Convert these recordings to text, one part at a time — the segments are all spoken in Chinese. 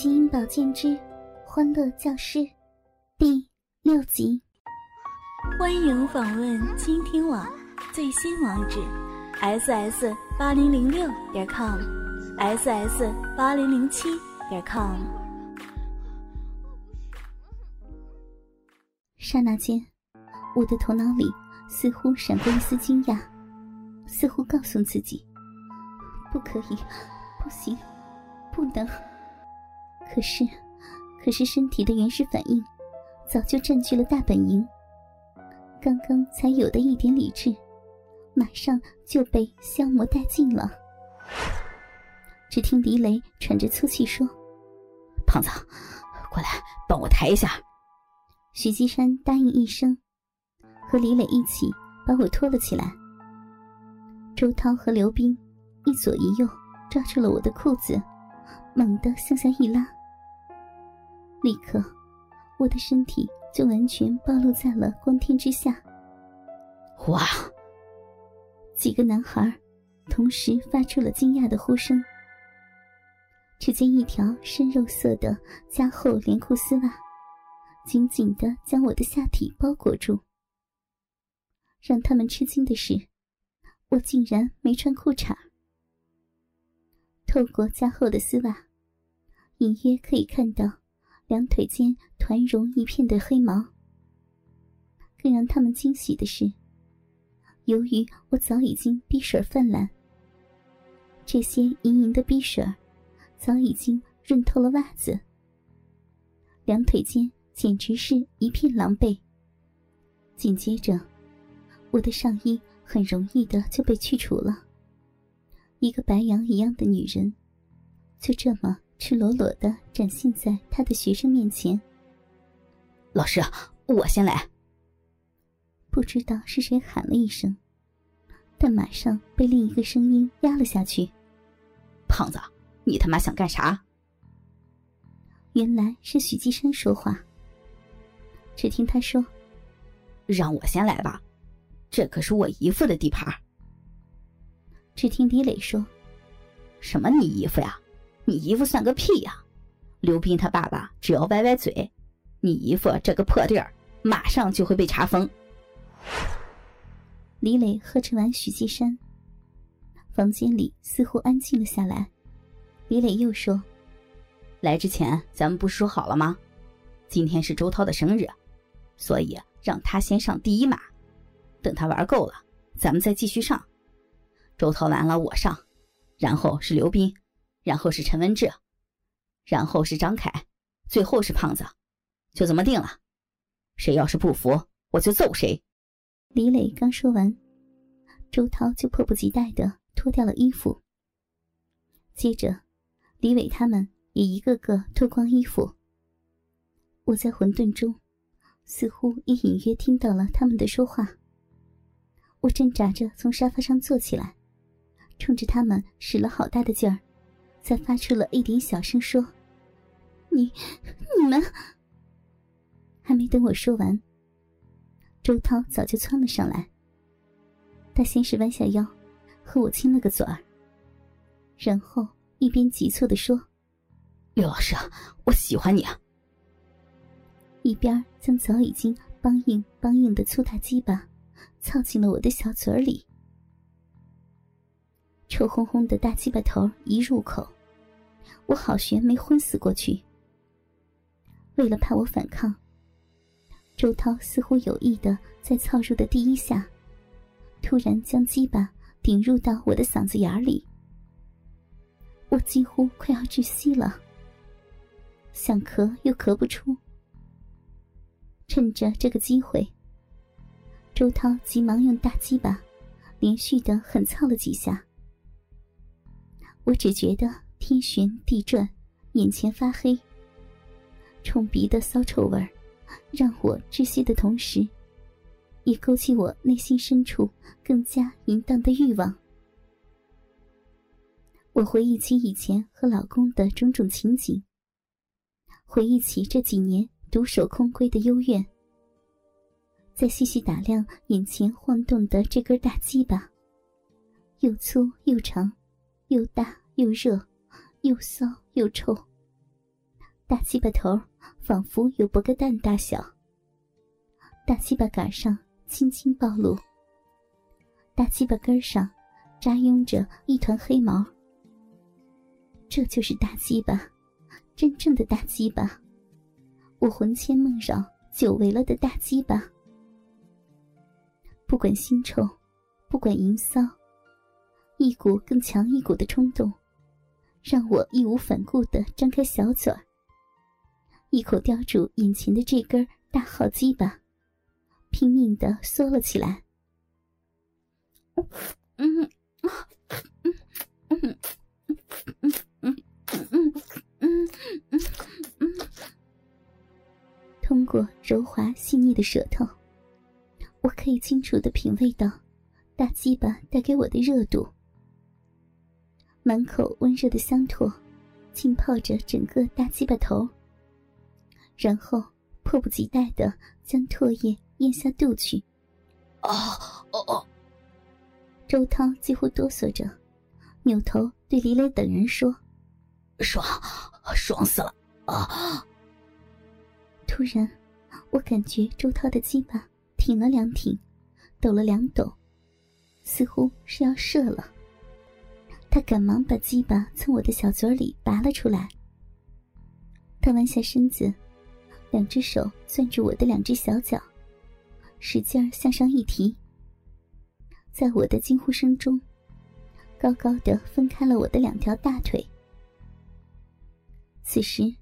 基因保健之欢乐教师第六集。欢迎访问倾听网最新网址：ss 八零零六点 com，ss 八零零七点 com。刹那间，我的头脑里似乎闪过一丝惊讶，似乎告诉自己：不可以，不行，不能。可是，可是身体的原始反应早就占据了大本营。刚刚才有的一点理智，马上就被消磨殆尽了。只听李磊喘着粗气说：“胖子，过来帮我抬一下。”许基山答应一声，和李磊一起把我拖了起来。周涛和刘斌一左一右抓住了我的裤子，猛地向下一拉。立刻，我的身体就完全暴露在了光天之下。哇！几个男孩同时发出了惊讶的呼声。只见一条深肉色的加厚连裤丝袜，紧紧的将我的下体包裹住。让他们吃惊的是，我竟然没穿裤衩。透过加厚的丝袜，隐约可以看到。两腿间团绒一片的黑毛。更让他们惊喜的是，由于我早已经逼水泛滥，这些盈盈的逼水早已经润透了袜子。两腿间简直是一片狼狈。紧接着，我的上衣很容易的就被去除了。一个白羊一样的女人，就这么。赤裸裸的展现在他的学生面前。老师，我先来。不知道是谁喊了一声，但马上被另一个声音压了下去。胖子，你他妈想干啥？原来是许继山说话。只听他说：“让我先来吧，这可是我姨父的地盘。”只听李磊说：“什么你姨父呀？”你姨夫算个屁呀！刘斌他爸爸只要歪歪嘴，你姨夫这个破地儿马上就会被查封。李磊呵斥完许继山，房间里似乎安静了下来。李磊又说：“来之前咱们不是说好了吗？今天是周涛的生日，所以让他先上第一马，等他玩够了，咱们再继续上。周涛完了我上，然后是刘斌。”然后是陈文志，然后是张凯，最后是胖子，就这么定了。谁要是不服，我就揍谁。李磊刚说完，周涛就迫不及待的脱掉了衣服。接着，李伟他们也一个个脱光衣服。我在混沌中，似乎也隐约听到了他们的说话。我挣扎着从沙发上坐起来，冲着他们使了好大的劲儿。才发出了一点小声，说：“你、你们……”还没等我说完，周涛早就窜了上来。他先是弯下腰，和我亲了个嘴儿，然后一边急促的说：“刘老师，我喜欢你啊！”一边将早已经梆硬梆硬的粗大鸡巴操进了我的小嘴里。臭烘烘的大鸡巴头一入口，我好悬没昏死过去。为了怕我反抗，周涛似乎有意的在操入的第一下，突然将鸡巴顶入到我的嗓子眼里，我几乎快要窒息了，想咳又咳不出。趁着这个机会，周涛急忙用大鸡巴连续的狠操了几下。我只觉得天旋地转，眼前发黑。冲鼻的骚臭味，让我窒息的同时，也勾起我内心深处更加淫荡的欲望。我回忆起以前和老公的种种情景，回忆起这几年独守空闺的幽怨，再细细打量眼前晃动的这根大鸡巴，又粗又长。又大又热，又骚又臭，大鸡巴头仿佛有博个蛋大小，大鸡巴杆上轻轻暴露，大鸡巴根上扎拥着一团黑毛。这就是大鸡巴，真正的大鸡巴，我魂牵梦绕久违了的大鸡巴。不管腥臭，不管淫骚，一股更强一股的冲动，让我义无反顾地张开小嘴儿。一口叼住眼前的这根大号鸡巴，拼命地缩了起来。嗯嗯嗯嗯嗯嗯嗯嗯嗯通过柔滑细腻的舌头，我可以清楚的品味到大鸡巴带给我的热度，满口温热的香唾浸泡着整个大鸡巴头。然后迫不及待的将唾液咽下肚去。啊哦哦！周涛几乎哆嗦着，扭头对李磊等人说：“爽，爽死了！”啊！突然，我感觉周涛的鸡巴挺了两挺，抖了两抖，似乎是要射了。他赶忙把鸡巴从我的小嘴里拔了出来。他弯下身子。两只手攥住我的两只小脚，使劲向上一提，在我的惊呼声中，高高的分开了我的两条大腿。此时，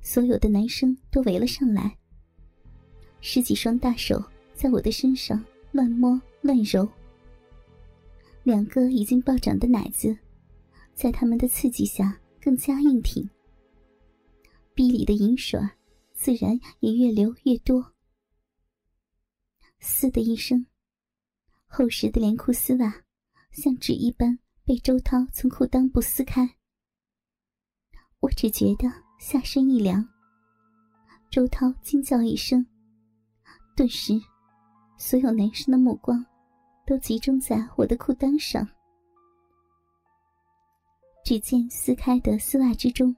所有的男生都围了上来，十几双大手在我的身上乱摸乱揉，两个已经暴涨的奶子，在他们的刺激下更加硬挺，逼里的银水。自然也越流越多。嘶的一声，厚实的连裤丝袜像纸一般被周涛从裤裆部撕开。我只觉得下身一凉。周涛惊叫一声，顿时，所有男生的目光都集中在我的裤裆上。只见撕开的丝袜之中。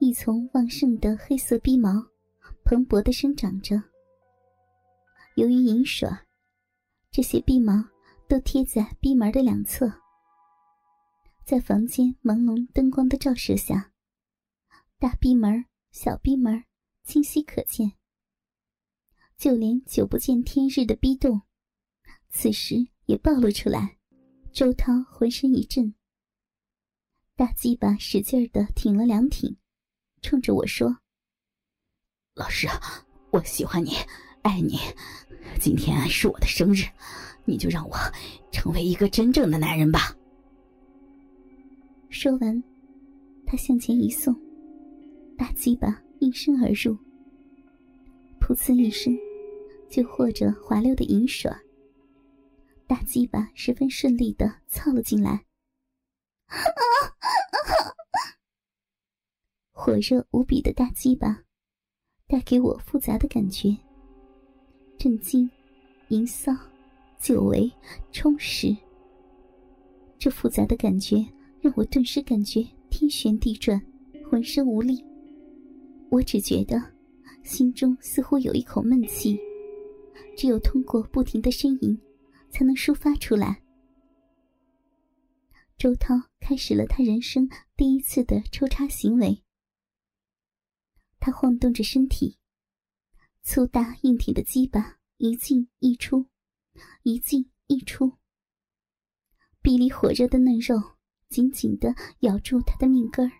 一丛旺盛的黑色逼毛，蓬勃的生长着。由于银水，这些逼毛都贴在逼门的两侧。在房间朦胧灯光的照射下，大逼门、小逼门清晰可见。就连久不见天日的逼洞，此时也暴露出来。周涛浑身一震，大鸡巴使劲的挺了两挺。冲着我说：“老师，我喜欢你，爱你。今天是我的生日，你就让我成为一个真正的男人吧。”说完，他向前一送，大鸡巴应声而入，噗呲一声，就和着滑溜的银水，大鸡巴十分顺利的操了进来。火热无比的大鸡巴，带给我复杂的感觉：震惊、淫骚、久违、充实。这复杂的感觉让我顿时感觉天旋地转，浑身无力。我只觉得心中似乎有一口闷气，只有通过不停的呻吟，才能抒发出来。周涛开始了他人生第一次的抽插行为。他晃动着身体，粗大硬挺的鸡巴一进一出，一进一出。臂里火热的嫩肉紧紧的咬住他的命根儿。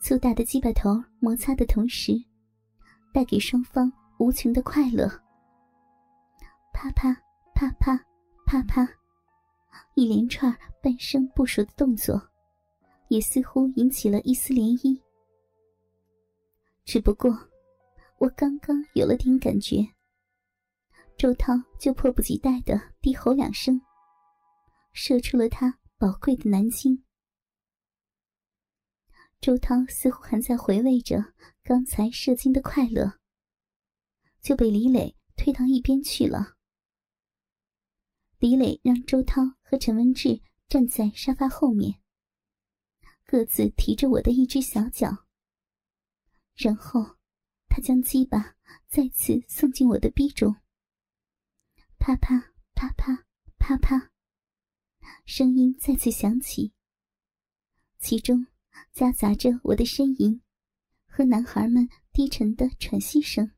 粗大的鸡巴头摩擦的同时，带给双方无穷的快乐。啪啪啪啪啪啪，一连串半生不熟的动作，也似乎引起了一丝涟漪。只不过，我刚刚有了点感觉，周涛就迫不及待的低吼两声，射出了他宝贵的男精。周涛似乎还在回味着刚才射精的快乐，就被李磊推到一边去了。李磊让周涛和陈文志站在沙发后面，各自提着我的一只小脚。然后，他将鸡巴再次送进我的逼中。啪啪啪啪啪啪，声音再次响起，其中夹杂着我的呻吟和男孩们低沉的喘息声。